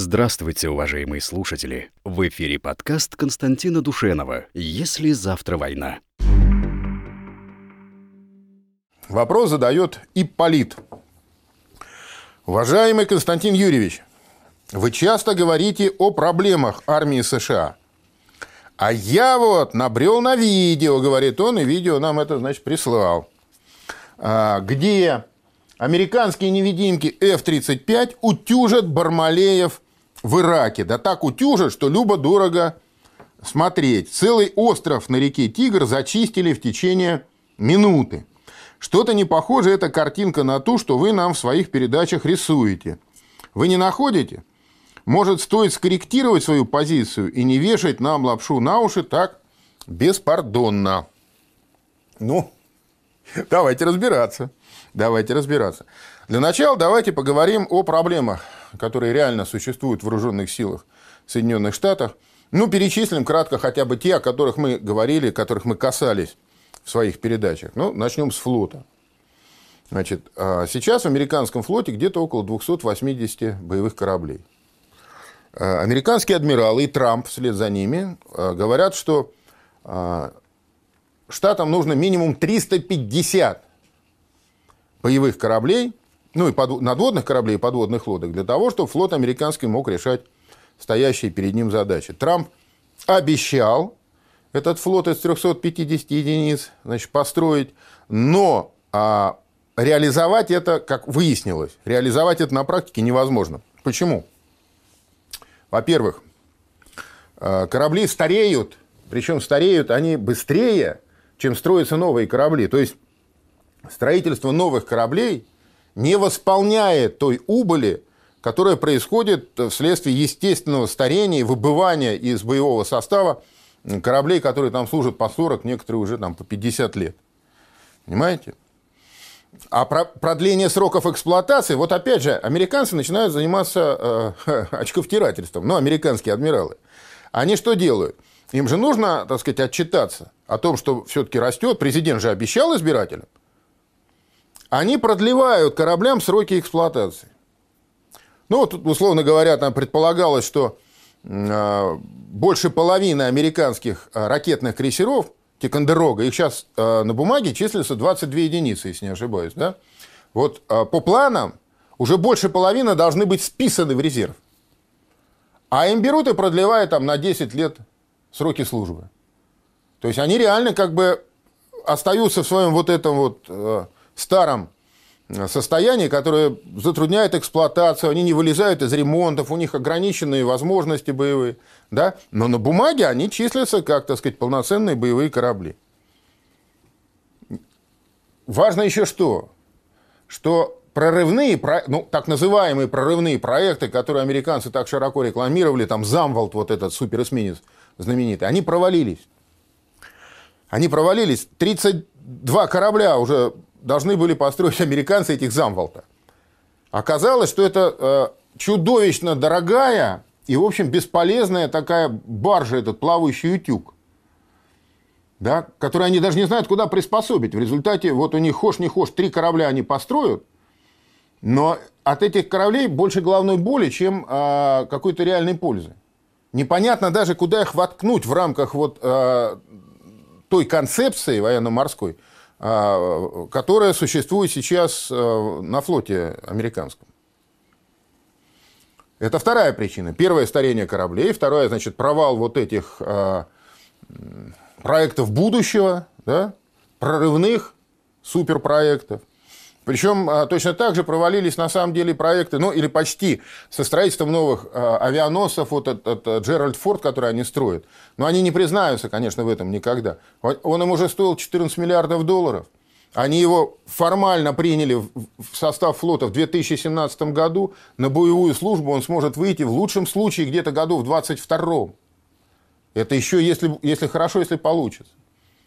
Здравствуйте, уважаемые слушатели! В эфире подкаст Константина Душенова «Если завтра война». Вопрос задает Ипполит. Уважаемый Константин Юрьевич, вы часто говорите о проблемах армии США. А я вот набрел на видео, говорит он, и видео нам это, значит, прислал. А, где американские невидимки F-35 утюжат Бармалеев в Ираке. Да так утюжат, что любо-дорого смотреть. Целый остров на реке Тигр зачистили в течение минуты. Что-то не похоже эта картинка на ту, что вы нам в своих передачах рисуете. Вы не находите? Может, стоит скорректировать свою позицию и не вешать нам лапшу на уши так беспардонно? Ну, давайте разбираться. Давайте разбираться. Для начала давайте поговорим о проблемах, которые реально существуют в вооруженных силах Соединенных Штатов. Ну, перечислим кратко хотя бы те, о которых мы говорили, которых мы касались в своих передачах. Ну, начнем с флота. Значит, а, сейчас в американском флоте где-то около 280 боевых кораблей. А, американские адмиралы и Трамп вслед за ними а, говорят, что штатам нужно минимум 350 боевых кораблей, ну и под, надводных кораблей и подводных лодок, для того, чтобы флот американский мог решать стоящие перед ним задачи. Трамп обещал этот флот из 350 единиц значит, построить, но а, реализовать это, как выяснилось, реализовать это на практике невозможно. Почему? Во-первых, а, корабли стареют, причем стареют они быстрее, чем строятся новые корабли. То есть строительство новых кораблей не восполняет той убыли, которая происходит вследствие естественного старения и выбывания из боевого состава кораблей, которые там служат по 40, некоторые уже там по 50 лет. Понимаете? А продление сроков эксплуатации, вот опять же, американцы начинают заниматься э, очковтирательством, ну, американские адмиралы. Они что делают? Им же нужно, так сказать, отчитаться о том, что все-таки растет. Президент же обещал избирателям они продлевают кораблям сроки эксплуатации. Ну, вот, условно говоря, там предполагалось, что э, больше половины американских э, ракетных крейсеров Тикандерога, их сейчас э, на бумаге числится 22 единицы, если не ошибаюсь. Да? Вот э, по планам уже больше половины должны быть списаны в резерв. А им берут и продлевают там на 10 лет сроки службы. То есть они реально как бы остаются в своем вот этом вот э, старом состоянии, которое затрудняет эксплуатацию, они не вылезают из ремонтов, у них ограниченные возможности боевые, да? но на бумаге они числятся как, так сказать, полноценные боевые корабли. Важно еще что? Что прорывные, ну, так называемые прорывные проекты, которые американцы так широко рекламировали, там Замвалд, вот этот суперэсминец знаменитый, они провалились. Они провалились. 32 корабля уже должны были построить американцы этих замволта. Оказалось, что это э, чудовищно дорогая и, в общем, бесполезная такая баржа, этот плавающий утюг, да, который они даже не знают, куда приспособить. В результате вот у них хошь не хошь, три корабля они построят, но от этих кораблей больше головной боли, чем э, какой-то реальной пользы. Непонятно даже, куда их воткнуть в рамках вот, э, той концепции военно-морской, которая существует сейчас э, на флоте американском. Это вторая причина. Первое – старение кораблей. Второе – значит, провал вот этих а, проектов будущего, да, прорывных суперпроектов. Причем а, точно так же провалились на самом деле проекты, ну или почти, со строительством новых а, авианосцев, вот этот Джеральд Форд, который они строят. Но они не признаются, конечно, в этом никогда. Он им уже стоил 14 миллиардов долларов. Они его формально приняли в состав флота в 2017 году. На боевую службу он сможет выйти в лучшем случае где-то году в 2022. Это еще если, если хорошо, если получится.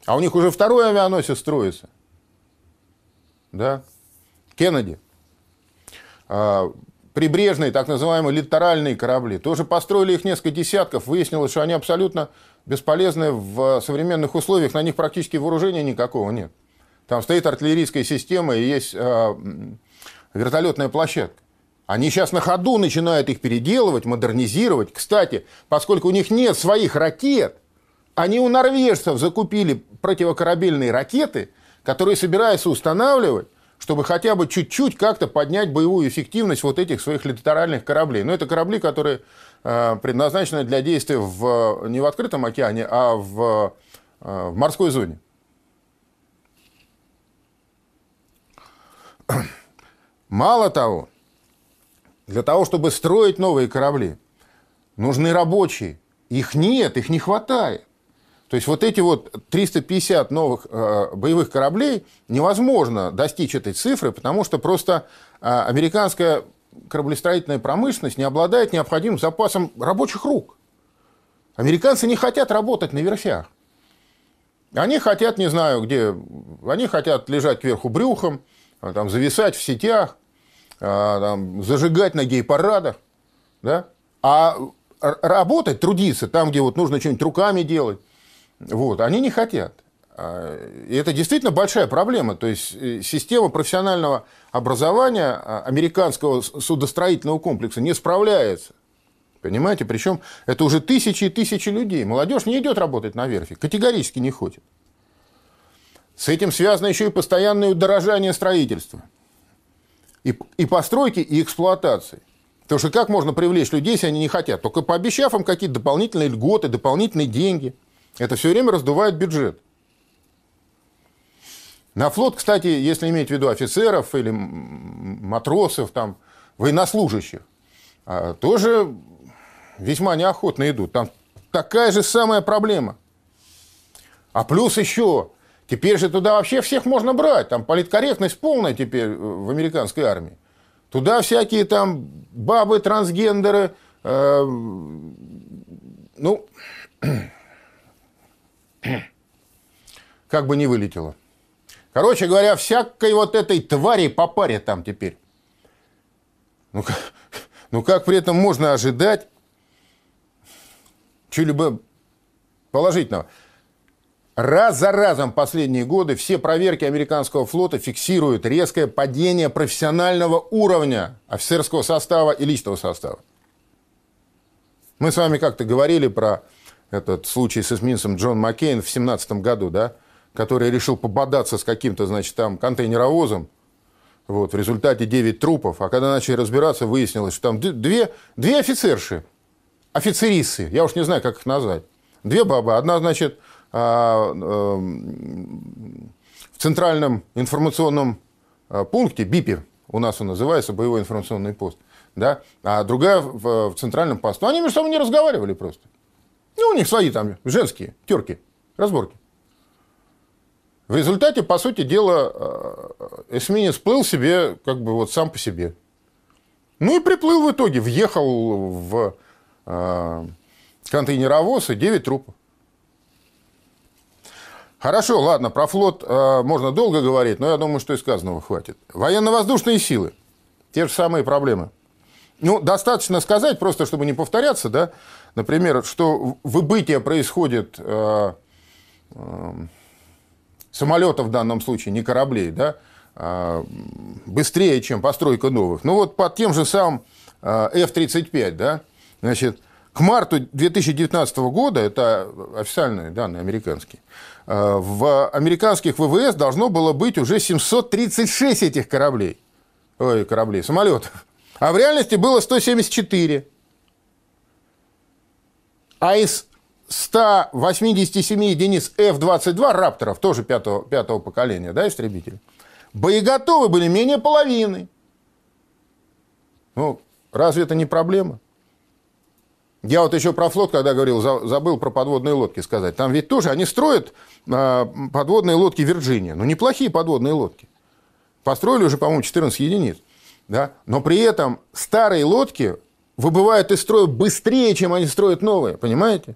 А у них уже второй авианосец строится. Да? Кеннеди. А, прибрежные, так называемые литеральные корабли. Тоже построили их несколько десятков. Выяснилось, что они абсолютно бесполезны в современных условиях. На них практически вооружения никакого нет. Там стоит артиллерийская система и есть а, вертолетная площадка. Они сейчас на ходу начинают их переделывать, модернизировать. Кстати, поскольку у них нет своих ракет, они у норвежцев закупили противокорабельные ракеты, которые собираются устанавливать, чтобы хотя бы чуть-чуть как-то поднять боевую эффективность вот этих своих литеральных кораблей. Но это корабли, которые э, предназначены для действия в, не в открытом океане, а в, э, в морской зоне. Мало того, для того, чтобы строить новые корабли, нужны рабочие. Их нет, их не хватает. То есть вот эти вот 350 новых э, боевых кораблей невозможно достичь этой цифры, потому что просто э, американская кораблестроительная промышленность не обладает необходимым запасом рабочих рук. Американцы не хотят работать на верфях. Они хотят, не знаю где, они хотят лежать кверху брюхом, там, зависать в сетях, а, там, зажигать на гей-парадах, да? а работать, трудиться там, где вот нужно что-нибудь руками делать, вот, они не хотят. А, и это действительно большая проблема. То есть э, система профессионального образования а, американского судостроительного комплекса не справляется. Понимаете? Причем это уже тысячи и тысячи людей. Молодежь не идет работать на верфи, категорически не хочет. С этим связано еще и постоянное удорожание строительства и, и постройки, и эксплуатации. Потому что как можно привлечь людей, если они не хотят? Только пообещав им какие-то дополнительные льготы, дополнительные деньги. Это все время раздувает бюджет. На флот, кстати, если иметь в виду офицеров или матросов, там, военнослужащих, а, тоже весьма неохотно идут. Там такая же самая проблема. А плюс еще Теперь же туда вообще всех можно брать. Там политкорректность полная теперь э, в американской армии. Туда всякие там бабы, трансгендеры, э, ну, как бы не вылетело. Короче говоря, всякой вот этой твари по паре там теперь. Ну, ну как при этом можно ожидать чего-либо положительного? Раз за разом последние годы все проверки американского флота фиксируют резкое падение профессионального уровня офицерского состава и личного состава. Мы с вами как-то говорили про этот случай с эсминцем Джон Маккейн в 17 году, да, который решил пободаться с каким-то, значит, там контейнеровозом. Вот, в результате 9 трупов. А когда начали разбираться, выяснилось, что там две, две офицерши, офицерисы, я уж не знаю, как их назвать. Две бабы. Одна, значит, а, эм, в центральном информационном э, пункте, БИПе, у нас он называется, боевой информационный пост, да, а другая в, в центральном посту. Они между собой не разговаривали просто. Ну, у них свои там женские терки, разборки. В результате, по сути дела, э, эсминец плыл себе как бы вот сам по себе. Ну и приплыл в итоге, въехал в э, контейнеровоз и 9 трупов. Хорошо, ладно, про флот э, можно долго говорить, но я думаю, что и сказанного хватит. Военно-воздушные силы. Те же самые проблемы. Ну, достаточно сказать, просто чтобы не повторяться, да, например, что выбытие происходит э, э, самолетов в данном случае, не кораблей, да, э, быстрее, чем постройка новых. Ну, вот под тем же самым э, F-35, да, значит, к марту 2019 года, это официальные данные американские, э, в американских ВВС должно было быть уже 736 этих кораблей. Ой, кораблей, самолетов. А в реальности было 174. А из 187 единиц F-22 «Рапторов», тоже пятого, пятого поколения, да, истребители, боеготовы были менее половины. Ну, разве это не проблема? Я вот еще про флот, когда говорил, забыл про подводные лодки сказать. Там ведь тоже они строят а, подводные лодки Вирджиния. Ну, неплохие подводные лодки. Построили уже, по-моему, 14 единиц. Да? Но при этом старые лодки выбывают из строя быстрее, чем они строят новые. Понимаете?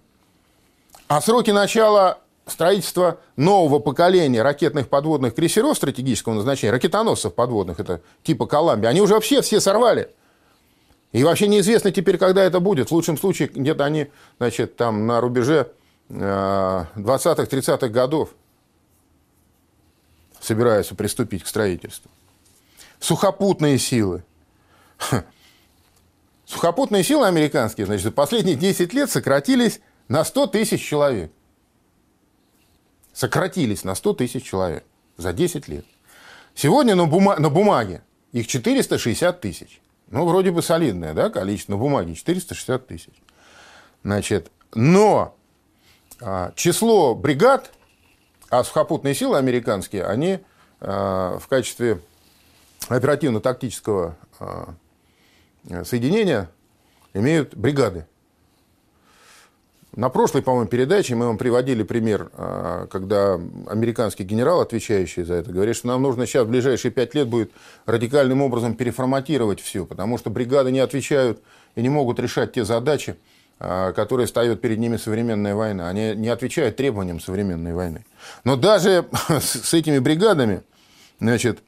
А сроки начала строительства нового поколения ракетных подводных крейсеров стратегического назначения, ракетоносцев подводных, это типа Коламбия, они уже вообще все сорвали. И вообще неизвестно теперь, когда это будет. В лучшем случае, где-то они, значит, там на рубеже 20-30-х э, годов собираются приступить к строительству. Сухопутные силы. Сухопутные силы американские, значит, за последние 10 лет сократились на 100 тысяч человек. Сократились на 100 тысяч человек за 10 лет. Сегодня на, бума- на бумаге их 460 тысяч. Ну, вроде бы солидное да, количество на бумаге, 460 тысяч. Значит, но а, число бригад, а сухопутные силы американские, они а, в качестве оперативно-тактического а, соединения имеют бригады. На прошлой, по-моему, передаче мы вам приводили пример, а, когда американский генерал, отвечающий за это, говорит, что нам нужно сейчас в ближайшие пять лет будет радикальным образом переформатировать все, потому что бригады не отвечают и не могут решать те задачи, а, которые ставят перед ними современная война. Они не отвечают требованиям современной войны. Но даже с этими бригадами, значит,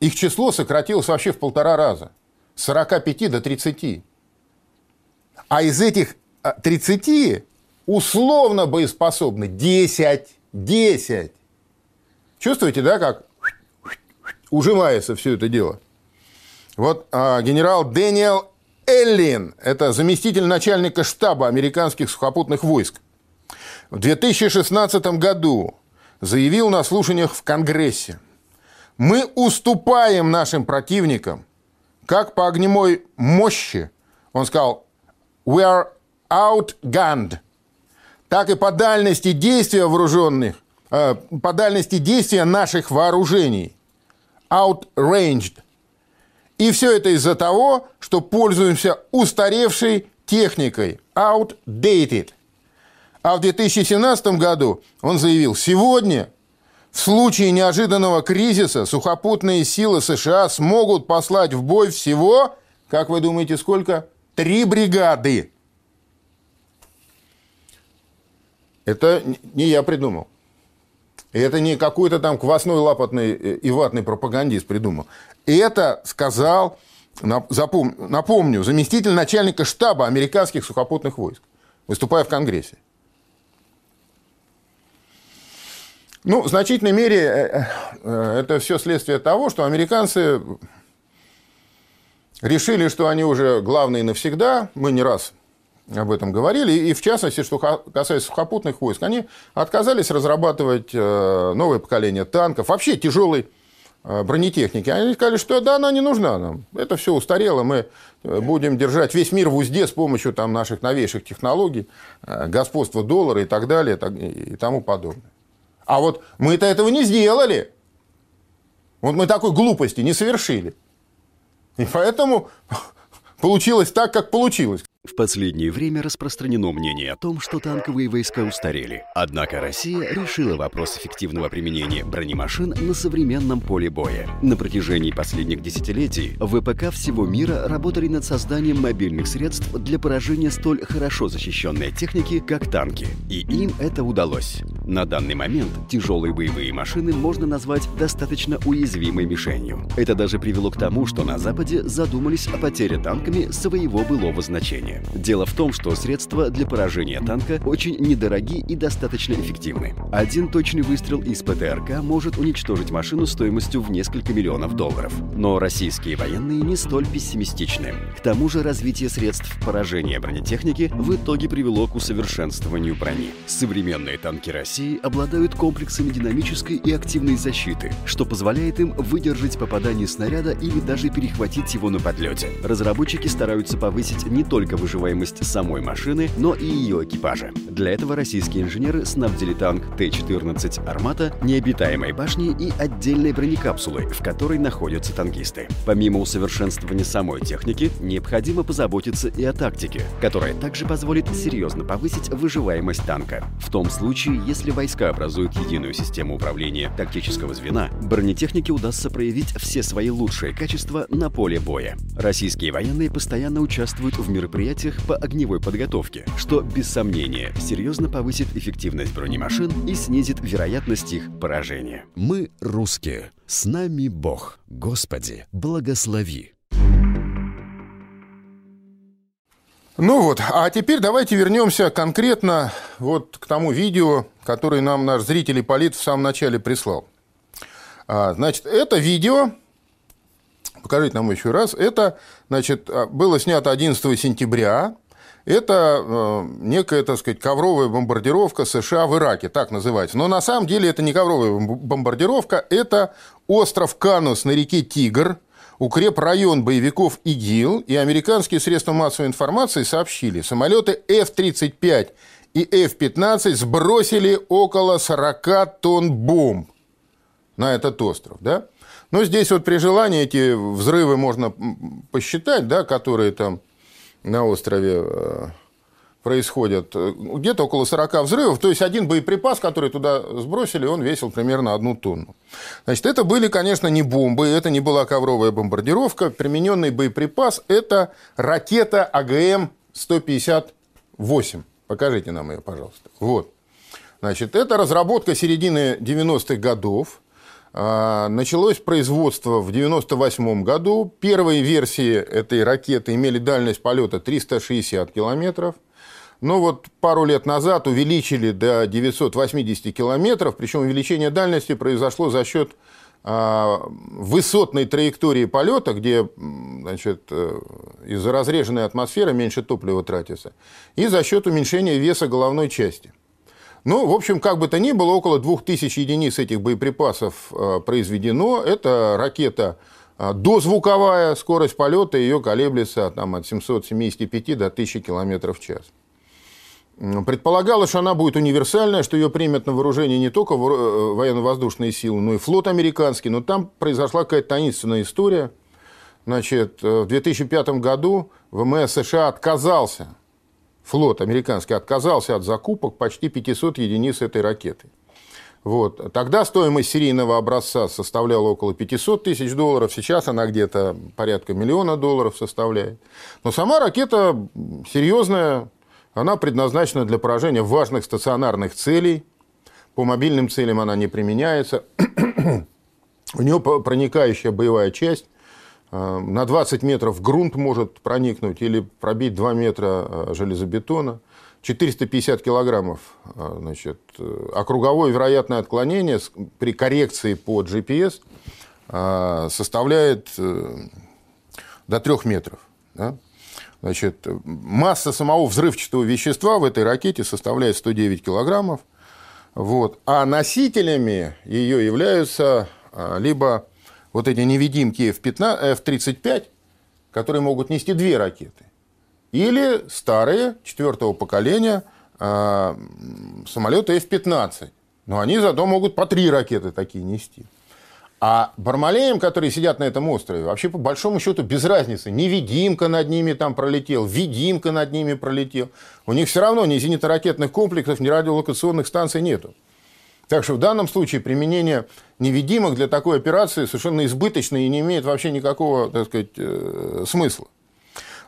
их число сократилось вообще в полтора раза. С 45 до 30. А из этих 30 условно боеспособны 10. 10. Чувствуете, да, как ужимается все это дело? Вот а, генерал Дэниел Эллин, это заместитель начальника штаба американских сухопутных войск, в 2016 году заявил на слушаниях в Конгрессе, мы уступаем нашим противникам как по огневой мощи, он сказал, we are outgunned, так и по дальности действия вооруженных, э, по дальности действия наших вооружений, outranged. И все это из-за того, что пользуемся устаревшей техникой, outdated. А в 2017 году он заявил, сегодня в случае неожиданного кризиса сухопутные силы США смогут послать в бой всего, как вы думаете, сколько? Три бригады. Это не я придумал. И это не какой-то там квасной, лапотный и ватный пропагандист придумал. Это сказал, напомню, заместитель начальника штаба американских сухопутных войск, выступая в Конгрессе. Ну, в значительной мере э, э, это все следствие того, что американцы решили, что они уже главные навсегда. Мы не раз об этом говорили. И в частности, что касается сухопутных войск, они отказались разрабатывать э, новое поколение танков, вообще тяжелой бронетехники. Они сказали, что да, она не нужна нам. Это все устарело. Мы будем держать весь мир в узде с помощью там, наших новейших технологий, господства доллара и так далее и тому подобное. А вот мы-то этого не сделали. Вот мы такой глупости не совершили. И поэтому получилось так, как получилось. В последнее время распространено мнение о том, что танковые войска устарели. Однако Россия решила вопрос эффективного применения бронемашин на современном поле боя. На протяжении последних десятилетий ВПК всего мира работали над созданием мобильных средств для поражения столь хорошо защищенной техники, как танки. И им это удалось. На данный момент тяжелые боевые машины можно назвать достаточно уязвимой мишенью. Это даже привело к тому, что на Западе задумались о потере танками своего былого значения. Дело в том, что средства для поражения танка очень недороги и достаточно эффективны. Один точный выстрел из ПТРК может уничтожить машину стоимостью в несколько миллионов долларов. Но российские военные не столь пессимистичны. К тому же развитие средств поражения бронетехники в итоге привело к усовершенствованию брони. Современные танки России обладают комплексами динамической и активной защиты, что позволяет им выдержать попадание снаряда или даже перехватить его на подлете. Разработчики стараются повысить не только выживаемость самой машины, но и ее экипажа. Для этого российские инженеры снабдили танк Т-14 «Армата» необитаемой башней и отдельной бронекапсулой, в которой находятся танкисты. Помимо усовершенствования самой техники, необходимо позаботиться и о тактике, которая также позволит серьезно повысить выживаемость танка. В том случае, если войска образуют единую систему управления тактического звена, бронетехнике удастся проявить все свои лучшие качества на поле боя. Российские военные постоянно участвуют в мероприятиях мероприятиях по огневой подготовке, что, без сомнения, серьезно повысит эффективность бронемашин и снизит вероятность их поражения. Мы русские. С нами Бог. Господи, благослови. Ну вот, а теперь давайте вернемся конкретно вот к тому видео, которое нам наш зритель Полит в самом начале прислал. А, значит, это видео покажите нам еще раз. Это, значит, а, было снято 11 сентября. Это э, некая, так сказать, ковровая бомбардировка США в Ираке, так называется. Но на самом деле это не ковровая бомбардировка, это остров Канус на реке Тигр, укрепрайон боевиков ИГИЛ, и американские средства массовой информации сообщили, самолеты F-35 и F-15 сбросили около 40 тонн бомб на этот остров, да? Но здесь вот при желании эти взрывы можно посчитать, да, которые там на острове э, происходят. Где-то около 40 взрывов. То есть, один боеприпас, который туда сбросили, он весил примерно одну тонну. Значит, это были, конечно, не бомбы, это не была ковровая бомбардировка. Примененный боеприпас – это ракета АГМ-158. Покажите нам ее, пожалуйста. Вот. Значит, это разработка середины 90-х годов. А, началось производство в 1998 году. Первые версии этой ракеты имели дальность полета 360 километров. Но вот пару лет назад увеличили до 980 километров, причем увеличение дальности произошло за счет а, высотной траектории полета, где значит, э, из-за разреженной атмосферы меньше топлива тратится, и за счет уменьшения веса головной части. Ну, в общем, как бы то ни было, около 2000 единиц этих боеприпасов э, произведено. Это ракета э, дозвуковая, скорость полета ее колеблется там, от 775 до 1000 км в час. Предполагалось, что она будет универсальная, что ее примет на вооружение не только э, военно-воздушные силы, но и флот американский. Но там произошла какая-то таинственная история. Значит, в 2005 году ВМС США отказался флот американский отказался от закупок почти 500 единиц этой ракеты. Вот. Тогда стоимость серийного образца составляла около 500 тысяч долларов, сейчас она где-то порядка миллиона долларов составляет. Но сама ракета серьезная, она предназначена для поражения важных стационарных целей. По мобильным целям она не применяется. У нее проникающая боевая часть на 20 метров грунт может проникнуть или пробить 2 метра э, железобетона. 450 килограммов э, значит, а круговое вероятное отклонение при коррекции по GPS составляет до 3 метров. Да? Значит, масса самого взрывчатого вещества в этой ракете составляет 109 килограммов. Вот. А носителями ее являются либо вот эти невидимки F-15, F-35, которые могут нести две ракеты. Или старые, четвертого поколения, э, самолеты F-15. Но они зато могут по три ракеты такие нести. А Бармалеям, которые сидят на этом острове, вообще по большому счету без разницы. Невидимка над ними там пролетел, видимка над ними пролетел. У них все равно ни зенитно-ракетных комплексов, ни радиолокационных станций нету. Так что в данном случае применение невидимых для такой операции совершенно избыточно и не имеет вообще никакого, так сказать, э, смысла.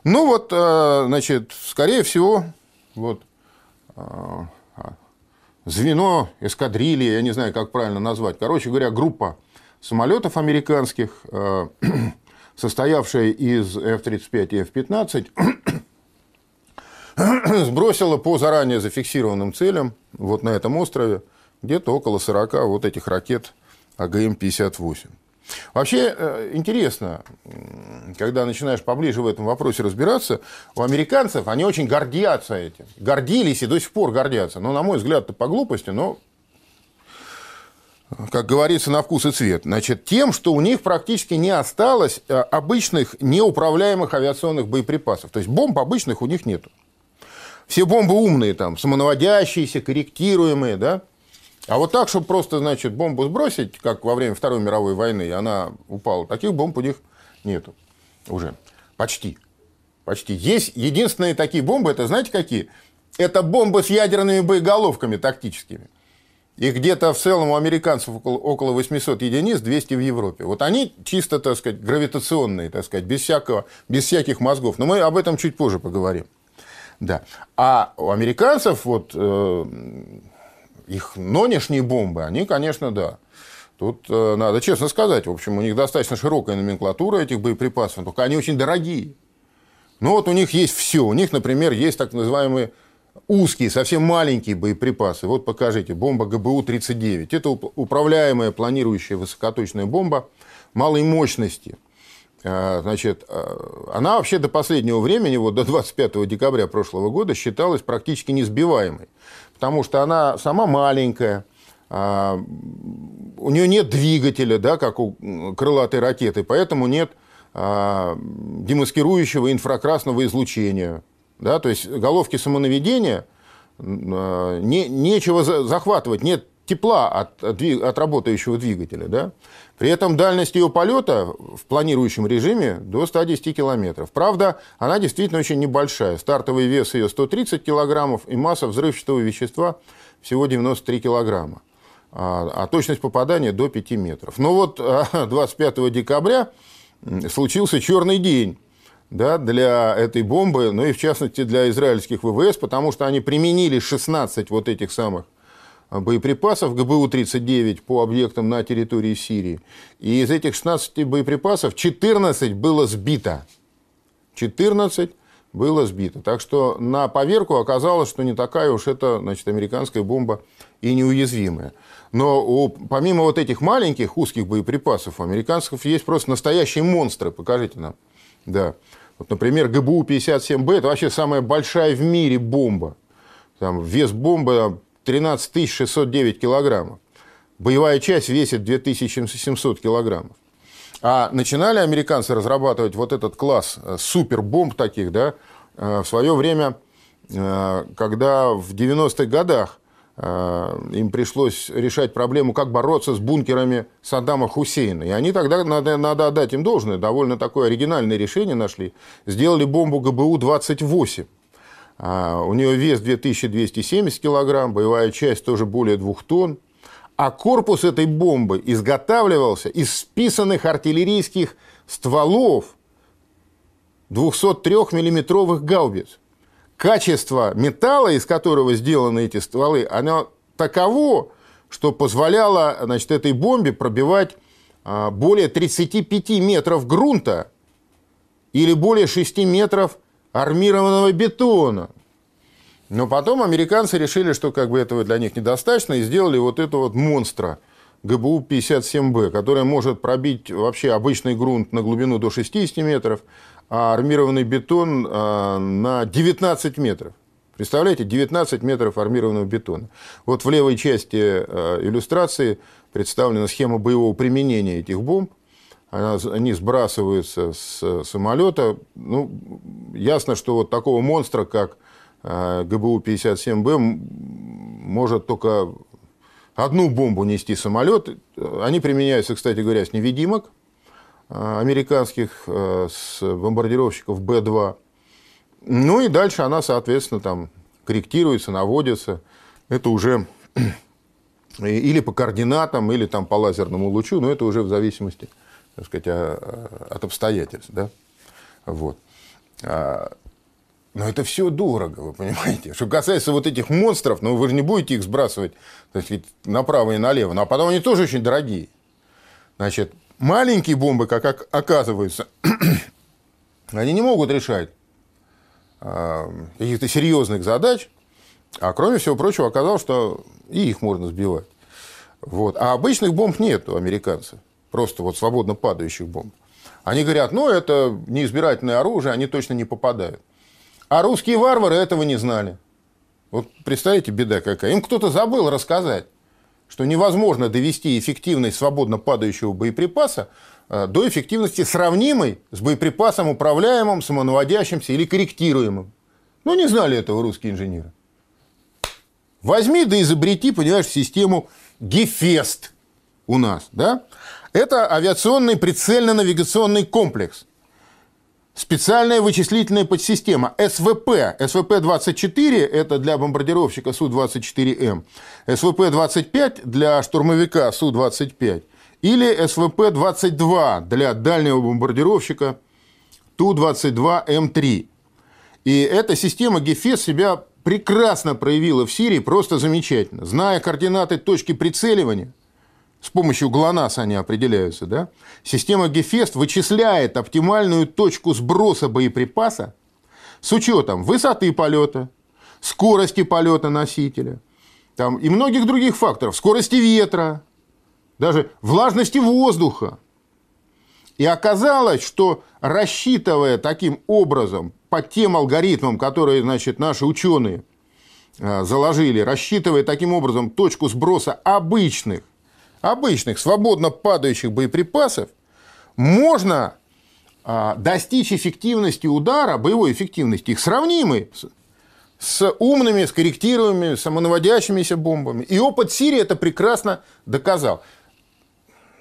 Ну вот, э, значит, скорее всего, вот э, звено эскадрильи, я не знаю, как правильно назвать, короче говоря, группа самолетов американских, состоявшая из F-35 и F-15, сбросила по заранее зафиксированным целям вот на этом острове где-то около 40 вот этих ракет АГМ-58. Вообще э, интересно, когда начинаешь поближе в этом вопросе разбираться, у американцев они очень гордятся этим. Гордились и до сих пор гордятся. Но, на мой взгляд, это по глупости, но, как говорится, на вкус и цвет. Значит, тем, что у них практически не осталось э, обычных неуправляемых авиационных боеприпасов. То есть бомб обычных у них нету. Все бомбы умные, там, самонаводящиеся, корректируемые, да, а вот так, чтобы просто, значит, бомбу сбросить, как во время Второй мировой войны, и она упала, таких бомб у них нету уже. Почти. Почти. Есть единственные такие бомбы, это знаете какие? Это бомбы с ядерными боеголовками тактическими. Их где-то в целом у американцев около, около 800 единиц, 200 в Европе. Вот они чисто, так сказать, гравитационные, так сказать, без, всякого, без всяких мозгов. Но мы об этом чуть позже поговорим. Да. А у американцев вот э, их нынешние бомбы, они, конечно, да. Тут э, надо честно сказать, в общем, у них достаточно широкая номенклатура этих боеприпасов, только они очень дорогие. Ну вот у них есть все. У них, например, есть так называемые узкие, совсем маленькие боеприпасы. Вот покажите, бомба ГБУ-39. Это управляемая планирующая высокоточная бомба малой мощности. а, значит, а, она вообще до последнего времени, вот до 25 декабря прошлого года, считалась практически несбиваемой. Потому что она сама маленькая, а, у нее нет двигателя, да, как у крылатой ракеты, поэтому нет демаскирующего инфракрасного излучения. Да, то есть головки самонаведения не, нечего захватывать, нет тепла от, от работающего двигателя. Да? При этом дальность ее полета в планирующем режиме до 110 километров. Правда, она действительно очень небольшая. Стартовый вес ее 130 килограммов и масса взрывчатого вещества всего 93 килограмма. А, а точность попадания до 5 метров. Но вот 25 а, декабря случился черный день да, для этой бомбы, ну и в частности для израильских ВВС, потому что они применили 16 вот этих самых боеприпасов ГБУ-39 по объектам на территории Сирии. И из этих 16 боеприпасов 14 было сбито. 14 было сбито. Так что на поверку оказалось, что не такая уж это значит, американская бомба и неуязвимая. Но у, помимо вот этих маленьких узких боеприпасов, у американцев есть просто настоящие монстры. Покажите нам. Да. Вот, например, ГБУ-57Б – это вообще самая большая в мире бомба. Там вес бомбы 13 609 килограммов. Боевая часть весит 2700 килограммов. А начинали американцы разрабатывать вот этот класс э, супербомб таких, да, э, в свое время, э, когда в 90-х годах им пришлось решать проблему, как бороться с бункерами Саддама Хусейна. И они тогда, надо, надо отдать им должное, довольно такое оригинальное решение нашли. Сделали бомбу ГБУ-28. А, у нее вес 2270 килограмм, боевая часть тоже более двух тонн. А корпус этой бомбы изготавливался из списанных артиллерийских стволов 203-миллиметровых гаубиц. Качество металла, из которого сделаны эти стволы, оно таково, что позволяло значит, этой бомбе пробивать а, более 35 метров грунта или более 6 метров армированного бетона. Но потом американцы решили, что как бы этого для них недостаточно, и сделали вот это вот монстра ГБУ-57Б, которая может пробить вообще обычный грунт на глубину до 60 метров, а армированный бетон а, на 19 метров. Представляете, 19 метров армированного бетона. Вот в левой части а, иллюстрации представлена схема боевого применения этих бомб они сбрасываются с самолета. Ну, ясно, что вот такого монстра, как э, ГБУ-57Б, может только одну бомбу нести самолет. Они применяются, кстати говоря, с невидимок э, американских, э, с бомбардировщиков Б-2. Ну и дальше она, соответственно, там корректируется, наводится. Это уже или по координатам, или там по лазерному лучу, но это уже в зависимости так сказать, от обстоятельств. Да? Вот. А, но это все дорого, вы понимаете. Что касается вот этих монстров, ну вы же не будете их сбрасывать так сказать, направо и налево. Ну а потом они тоже очень дорогие. Значит, маленькие бомбы, как оказывается, они не могут решать а, каких-то серьезных задач. А кроме всего прочего, оказалось, что и их можно сбивать. Вот. А обычных бомб нет у американцев просто вот свободно падающих бомб. Они говорят, ну, это неизбирательное оружие, они точно не попадают. А русские варвары этого не знали. Вот представляете, беда какая. Им кто-то забыл рассказать, что невозможно довести эффективность свободно падающего боеприпаса э, до эффективности, сравнимой с боеприпасом управляемым, самонаводящимся или корректируемым. Ну, не знали этого русские инженеры. Возьми да изобрети, понимаешь, систему Гефест у нас, да? Это авиационный прицельно-навигационный комплекс. Специальная вычислительная подсистема СВП. СВП-24 – это для бомбардировщика Су-24М. СВП-25 для штурмовика Су-25. Или СВП-22 для дальнего бомбардировщика Ту-22М3. И эта система ГЕФЕС себя прекрасно проявила в Сирии, просто замечательно. Зная координаты точки прицеливания, с помощью ГЛОНАСС они определяются, да? Система Гефест вычисляет оптимальную точку сброса боеприпаса с учетом высоты полета, скорости полета носителя там, и многих других факторов, скорости ветра, даже влажности воздуха. И оказалось, что рассчитывая таким образом по тем алгоритмам, которые значит, наши ученые а, заложили, рассчитывая таким образом точку сброса обычных, обычных свободно падающих боеприпасов, можно а, достичь эффективности удара, боевой эффективности, их сравнимой с, с умными, с корректируемыми, самонаводящимися бомбами. И опыт Сирии это прекрасно доказал.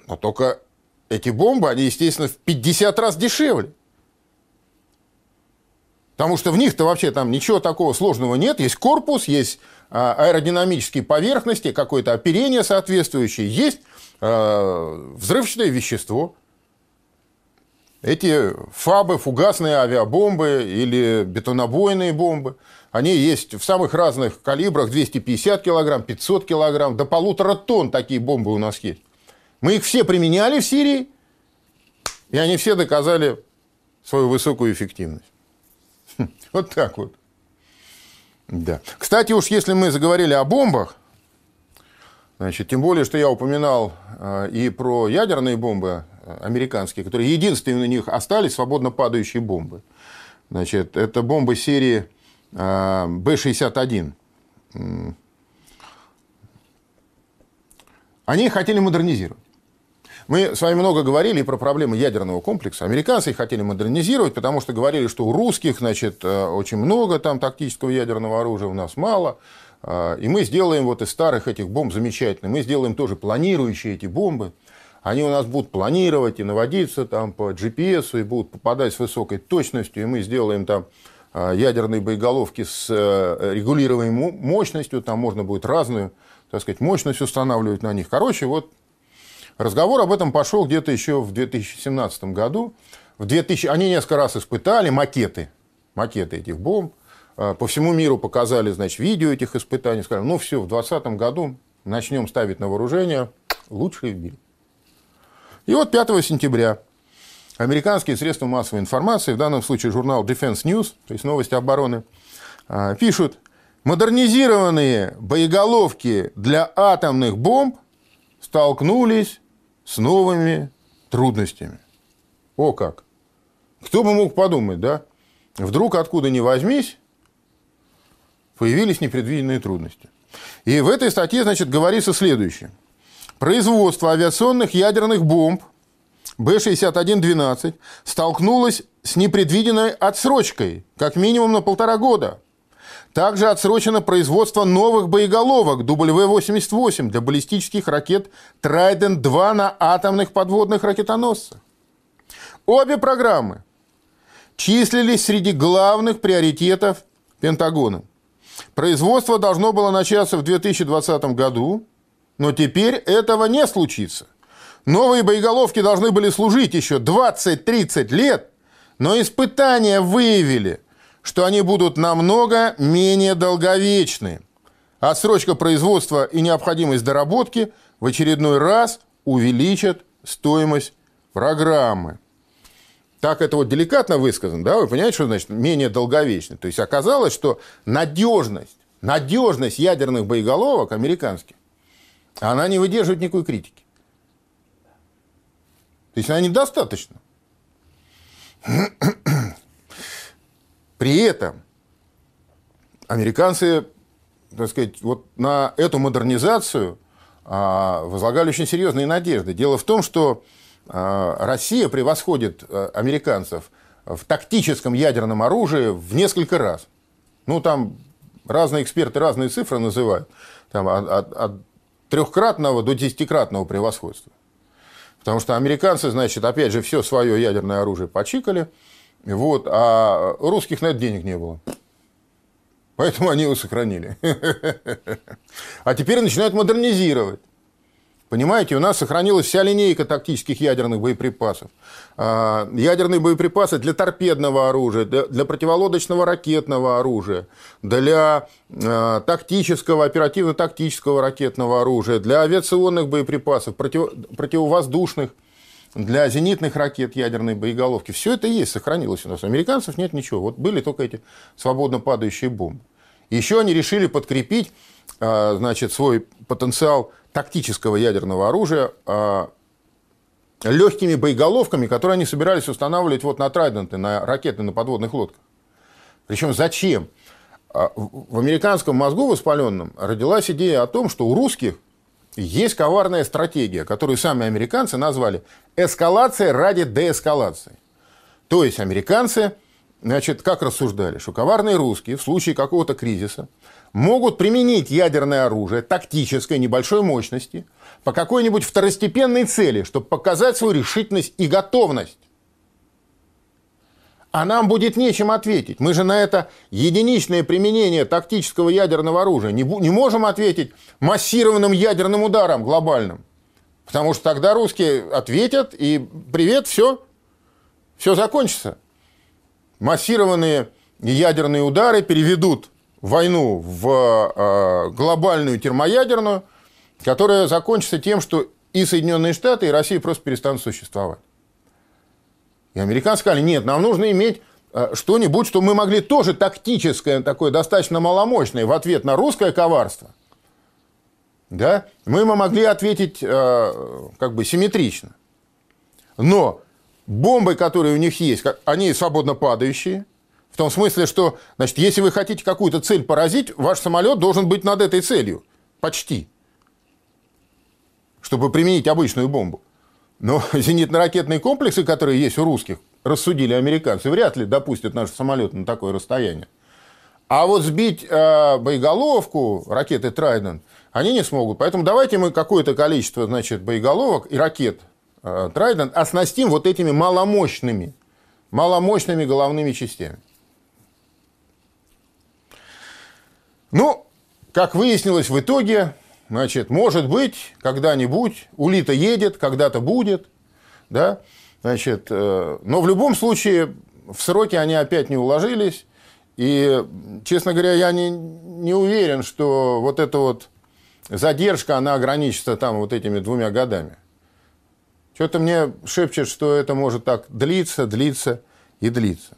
Но только эти бомбы, они, естественно, в 50 раз дешевле. Потому что в них-то вообще там ничего такого сложного нет. Есть корпус, есть аэродинамические поверхности, какое-то оперение соответствующее, есть а, взрывчатое вещество. Эти фабы, фугасные авиабомбы или бетонобойные бомбы, они есть в самых разных калибрах, 250 килограмм, 500 килограмм, до полутора тонн такие бомбы у нас есть. Мы их все применяли в Сирии, и они все доказали свою высокую эффективность. Вот так вот. Да. Кстати, уж если мы заговорили о бомбах, значит, тем более, что я упоминал э, и про ядерные бомбы э, американские, которые единственные у них остались свободно падающие бомбы. Значит, это бомбы серии э, Б-61. Они хотели модернизировать. Мы с вами много говорили про проблемы ядерного комплекса. Американцы их хотели модернизировать, потому что говорили, что у русских значит, э, очень много там тактического ядерного оружия, у нас мало. Э, и мы сделаем вот из старых этих бомб замечательные. Мы сделаем тоже планирующие эти бомбы. Они у нас будут планировать и наводиться там по GPS, и будут попадать с высокой точностью, и мы сделаем там э, ядерные боеголовки с регулируемой мощностью, там можно будет разную, так сказать, мощность устанавливать на них. Короче, вот Разговор об этом пошел где-то еще в 2017 году. В 2000... Они несколько раз испытали макеты, макеты этих бомб. А, по всему миру показали значит, видео этих испытаний. Сказали, ну все, в 2020 году начнем ставить на вооружение лучшие в мире. И вот 5 сентября американские средства массовой информации, в данном случае журнал Defense News, то есть новости обороны, а, пишут, модернизированные боеголовки для атомных бомб столкнулись с новыми трудностями. О как! Кто бы мог подумать, да? Вдруг откуда ни возьмись, появились непредвиденные трудности. И в этой статье, значит, говорится следующее. Производство авиационных ядерных бомб Б-61-12 столкнулось с непредвиденной отсрочкой, как минимум на полтора года – также отсрочено производство новых боеголовок W-88 для баллистических ракет Trident-2 на атомных подводных ракетоносцах. Обе программы числились среди главных приоритетов Пентагона. Производство должно было начаться в 2020 году, но теперь этого не случится. Новые боеголовки должны были служить еще 20-30 лет, но испытания выявили – что они будут намного менее долговечны. Отсрочка производства и необходимость доработки в очередной раз увеличат стоимость программы. Так это вот деликатно высказано, да? Вы понимаете, что значит менее долговечный? То есть оказалось, что надежность, надежность ядерных боеголовок американских, она не выдерживает никакой критики. То есть она недостаточна. При этом американцы, так сказать, вот на эту модернизацию а, возлагали очень серьезные надежды. Дело в том, что а, Россия превосходит а, американцев в тактическом ядерном оружии в несколько раз. Ну, там разные эксперты разные цифры называют. Там от, от, от трехкратного до десятикратного превосходства. Потому что американцы, значит, опять же, все свое ядерное оружие почикали – вот, а русских на это денег не было. Поэтому они его сохранили. А теперь начинают модернизировать. Понимаете, у нас сохранилась вся линейка тактических ядерных боеприпасов. А, ядерные боеприпасы для торпедного оружия, для противолодочного ракетного оружия, для а, тактического, оперативно-тактического ракетного оружия, для авиационных боеприпасов, против, противовоздушных для зенитных ракет ядерной боеголовки. Все это есть, сохранилось у нас. У американцев нет ничего. Вот были только эти свободно падающие бомбы. Еще они решили подкрепить а, значит, свой потенциал тактического ядерного оружия а, легкими боеголовками, которые они собирались устанавливать вот на Трайденты, на ракеты на подводных лодках. Причем зачем? А, в американском мозгу воспаленном родилась идея о том, что у русских есть коварная стратегия, которую сами американцы назвали эскалация ради деэскалации. То есть американцы, значит, как рассуждали, что коварные русские в случае какого-то кризиса могут применить ядерное оружие тактической небольшой мощности по какой-нибудь второстепенной цели, чтобы показать свою решительность и готовность. А нам будет нечем ответить. Мы же на это единичное применение тактического ядерного оружия не, не можем ответить массированным ядерным ударом глобальным. Потому что тогда русские ответят, и привет, все, все закончится. Массированные ядерные удары переведут войну в э, глобальную термоядерную, которая закончится тем, что и Соединенные Штаты, и Россия просто перестанут существовать. И американцы сказали, нет, нам нужно иметь э, что-нибудь, что мы могли тоже тактическое, такое достаточно маломощное, в ответ на русское коварство. Да? Мы ему могли ответить э, как бы симметрично. Но бомбы, которые у них есть, они свободно падающие. В том смысле, что, значит, если вы хотите какую-то цель поразить, ваш самолет должен быть над этой целью. Почти. Чтобы применить обычную бомбу. Но зенитно-ракетные комплексы, которые есть у русских, рассудили американцы, вряд ли допустят наш самолет на такое расстояние. А вот сбить э, боеголовку ракеты Трайден они не смогут. Поэтому давайте мы какое-то количество значит, боеголовок и ракет э, Трайден оснастим вот этими маломощными, маломощными головными частями. Ну, как выяснилось в итоге, Значит, может быть, когда-нибудь улита едет, когда-то будет, да, значит, э, но в любом случае в сроки они опять не уложились, и, честно говоря, я не, не уверен, что вот эта вот задержка, она ограничится там вот этими двумя годами. Что-то мне шепчет, что это может так длиться, длиться и длиться.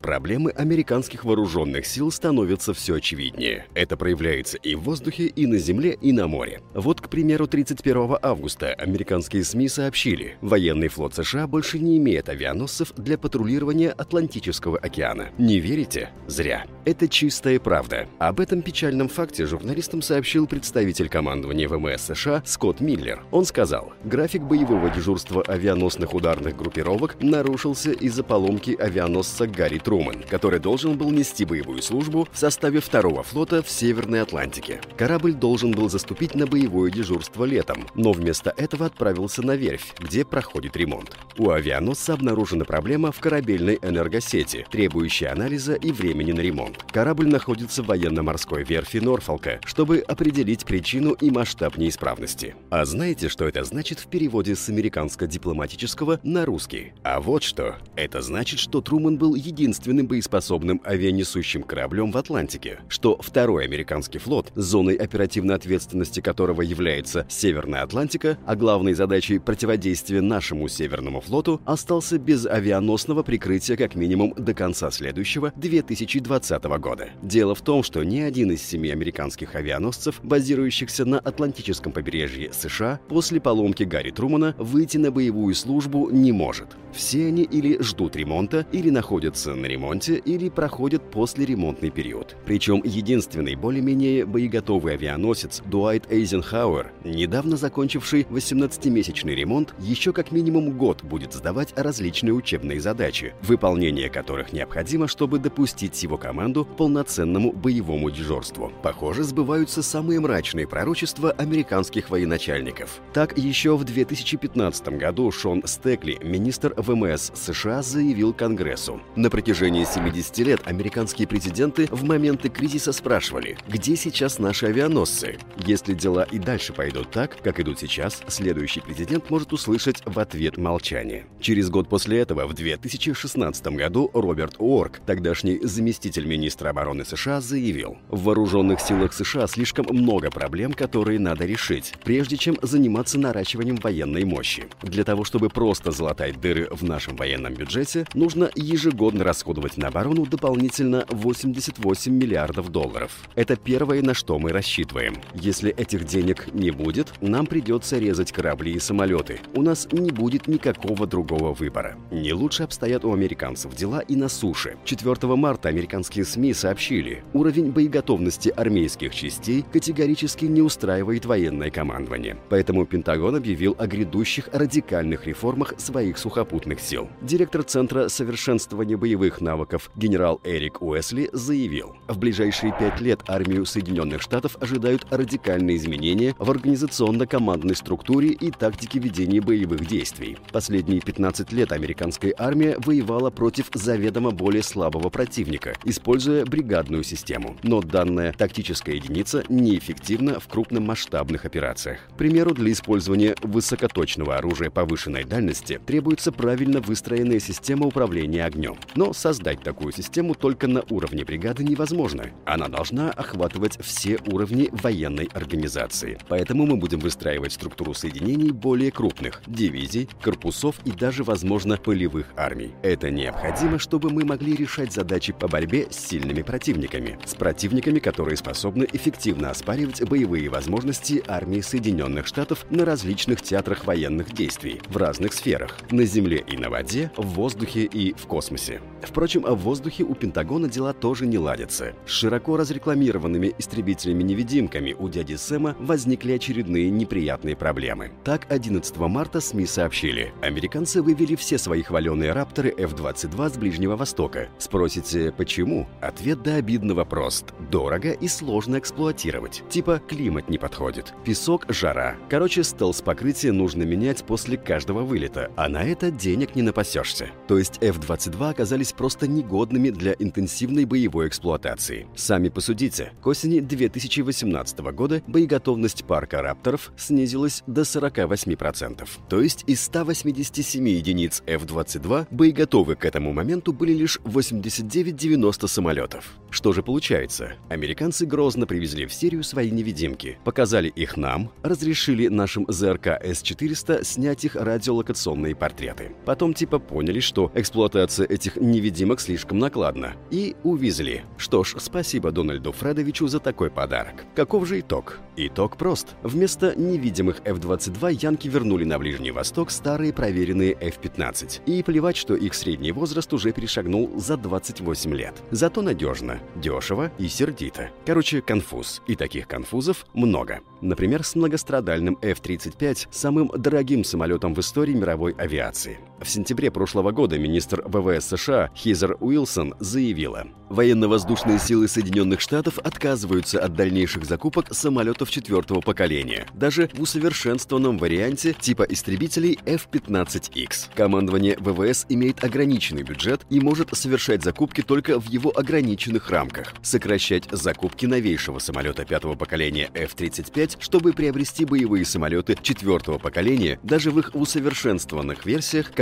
Проблемы американских вооруженных сил становятся все очевиднее. Это проявляется и в воздухе, и на земле, и на море. Вот, к примеру, 31 августа американские СМИ сообщили, военный флот США больше не имеет авианосцев для патрулирования Атлантического океана. Не верите? Зря. Это чистая правда. Об этом печальном факте журналистам сообщил представитель командования ВМС США Скотт Миллер. Он сказал, график боевого дежурства авианосных ударных группировок нарушился из-за поломки авианосца Гарри Трумэн, который должен был нести боевую службу в составе второго флота в Северной Атлантике. Корабль должен был заступить на боевое дежурство летом, но вместо этого отправился на верфь, где проходит ремонт. У авианосца обнаружена проблема в корабельной энергосети, требующая анализа и времени на ремонт. Корабль находится в военно-морской верфи Норфолка, чтобы определить причину и масштаб неисправности. А знаете, что это значит в переводе с американско-дипломатического на русский? А вот что. Это значит, что Труман был единственным единственным боеспособным авианесущим кораблем в Атлантике, что второй американский флот, зоной оперативной ответственности которого является Северная Атлантика, а главной задачей противодействия нашему Северному флоту, остался без авианосного прикрытия как минимум до конца следующего 2020 года. Дело в том, что ни один из семи американских авианосцев, базирующихся на Атлантическом побережье США, после поломки Гарри Трумана выйти на боевую службу не может. Все они или ждут ремонта, или находятся на ремонте или проходят послеремонтный период. Причем единственный более-менее боеготовый авианосец Дуайт Эйзенхауэр, недавно закончивший 18-месячный ремонт, еще как минимум год будет сдавать различные учебные задачи, выполнение которых необходимо, чтобы допустить его команду к полноценному боевому дежурству. Похоже, сбываются самые мрачные пророчества американских военачальников. Так, еще в 2015 году Шон Стекли, министр ВМС США, заявил Конгрессу. На протяжении протяжении 70 лет американские президенты в моменты кризиса спрашивали, где сейчас наши авианосцы? Если дела и дальше пойдут так, как идут сейчас, следующий президент может услышать в ответ молчание. Через год после этого, в 2016 году, Роберт Уорк, тогдашний заместитель министра обороны США, заявил, в вооруженных силах США слишком много проблем, которые надо решить, прежде чем заниматься наращиванием военной мощи. Для того, чтобы просто залатать дыры в нашем военном бюджете, нужно ежегодно расходовать израсходовать на оборону дополнительно 88 миллиардов долларов. Это первое, на что мы рассчитываем. Если этих денег не будет, нам придется резать корабли и самолеты. У нас не будет никакого другого выбора. Не лучше обстоят у американцев дела и на суше. 4 марта американские СМИ сообщили, уровень боеготовности армейских частей категорически не устраивает военное командование. Поэтому Пентагон объявил о грядущих радикальных реформах своих сухопутных сил. Директор Центра совершенствования боевых навыков генерал Эрик Уэсли заявил, в ближайшие пять лет армию Соединенных Штатов ожидают радикальные изменения в организационно-командной структуре и тактике ведения боевых действий. Последние 15 лет американская армия воевала против заведомо более слабого противника, используя бригадную систему. Но данная тактическая единица неэффективна в крупномасштабных операциях. К примеру, для использования высокоточного оружия повышенной дальности требуется правильно выстроенная система управления огнем. Но создать такую систему только на уровне бригады невозможно. Она должна охватывать все уровни военной организации. Поэтому мы будем выстраивать структуру соединений более крупных – дивизий, корпусов и даже, возможно, полевых армий. Это необходимо, чтобы мы могли решать задачи по борьбе с сильными противниками, с противниками, которые способны эффективно оспаривать боевые возможности армии Соединенных Штатов на различных театрах военных действий в разных сферах – на земле и на воде, в воздухе и в космосе. Впрочем, в воздухе у Пентагона дела тоже не ладятся. С широко разрекламированными истребителями-невидимками у дяди Сэма возникли очередные неприятные проблемы. Так, 11 марта СМИ сообщили, американцы вывели все свои хваленые рапторы F-22 с Ближнего Востока. Спросите, почему? Ответ до обидного прост. Дорого и сложно эксплуатировать. Типа климат не подходит. Песок, жара. Короче, стелс-покрытие нужно менять после каждого вылета, а на это денег не напасешься. То есть F-22 оказались просто негодными для интенсивной боевой эксплуатации. Сами посудите, к осени 2018 года боеготовность парка «Рапторов» снизилась до 48%. То есть из 187 единиц F-22 боеготовы к этому моменту были лишь 89-90 самолетов. Что же получается? Американцы грозно привезли в Сирию свои невидимки, показали их нам, разрешили нашим ЗРК С-400 снять их радиолокационные портреты. Потом типа поняли, что эксплуатация этих невидимок слишком накладна, и увезли. Что ж, спасибо Дональду Фредовичу за такой подарок. Каков же итог? Итог прост. Вместо невидимых F-22 янки вернули на Ближний Восток старые проверенные F-15. И плевать, что их средний возраст уже перешагнул за 28 лет. Зато надежно, дешево и сердито. Короче, конфуз. И таких конфузов много. Например, с многострадальным F-35, самым дорогим самолетом в истории мировой авиации. В сентябре прошлого года министр ВВС США Хизер Уилсон заявила, военно-воздушные силы Соединенных Штатов отказываются от дальнейших закупок самолетов четвертого поколения, даже в усовершенствованном варианте типа истребителей F-15X. Командование ВВС имеет ограниченный бюджет и может совершать закупки только в его ограниченных рамках, сокращать закупки новейшего самолета пятого поколения F-35, чтобы приобрести боевые самолеты четвертого поколения, даже в их усовершенствованных версиях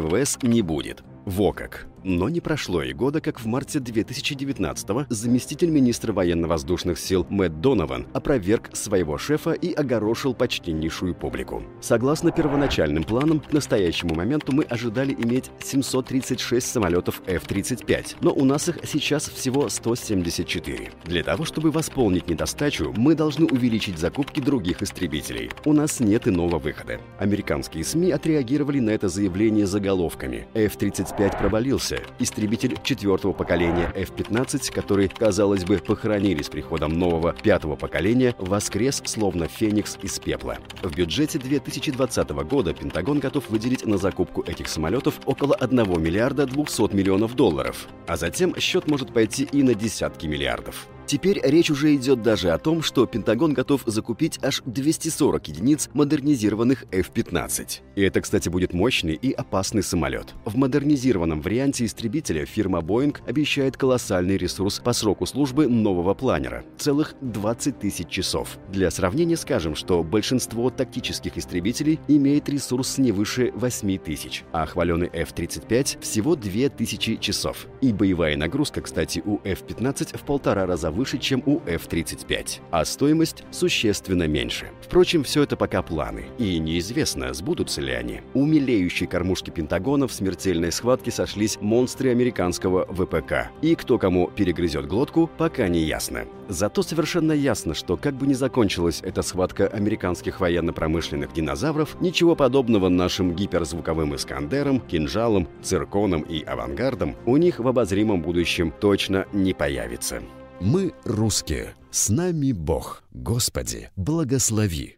ВВС не будет. Во как! Но не прошло и года, как в марте 2019-го заместитель министра военно-воздушных сил Мэтт Донован опроверг своего шефа и огорошил почтеннейшую публику. Согласно первоначальным планам, к настоящему моменту мы ожидали иметь 736 самолетов F-35, но у нас их сейчас всего 174. Для того, чтобы восполнить недостачу, мы должны увеличить закупки других истребителей. У нас нет иного выхода. Американские СМИ отреагировали на это заявление заголовками. F-35 провалился, истребитель четвертого поколения F-15, который, казалось бы, похоронили с приходом нового пятого поколения, воскрес словно феникс из пепла. В бюджете 2020 года Пентагон готов выделить на закупку этих самолетов около 1 миллиарда 200 миллионов долларов, а затем счет может пойти и на десятки миллиардов. Теперь речь уже идет даже о том, что Пентагон готов закупить аж 240 единиц модернизированных F-15. И это, кстати, будет мощный и опасный самолет. В модернизированном варианте истребителя фирма Boeing обещает колоссальный ресурс по сроку службы нового планера – целых 20 тысяч часов. Для сравнения скажем, что большинство тактических истребителей имеет ресурс не выше 8 тысяч, а хваленый F-35 всего 2000 часов. И боевая нагрузка, кстати, у F-15 в полтора раза выше, чем у F-35, а стоимость существенно меньше. Впрочем, все это пока планы, и неизвестно, сбудутся ли они. У милеющей кормушки Пентагона в смертельной схватке сошлись монстре американского ВПК. И кто кому перегрызет глотку, пока не ясно. Зато совершенно ясно, что как бы ни закончилась эта схватка американских военно-промышленных динозавров, ничего подобного нашим гиперзвуковым «Искандерам», «Кинжалам», «Цирконам» и «Авангардам» у них в обозримом будущем точно не появится. Мы русские. С нами Бог. Господи, благослови.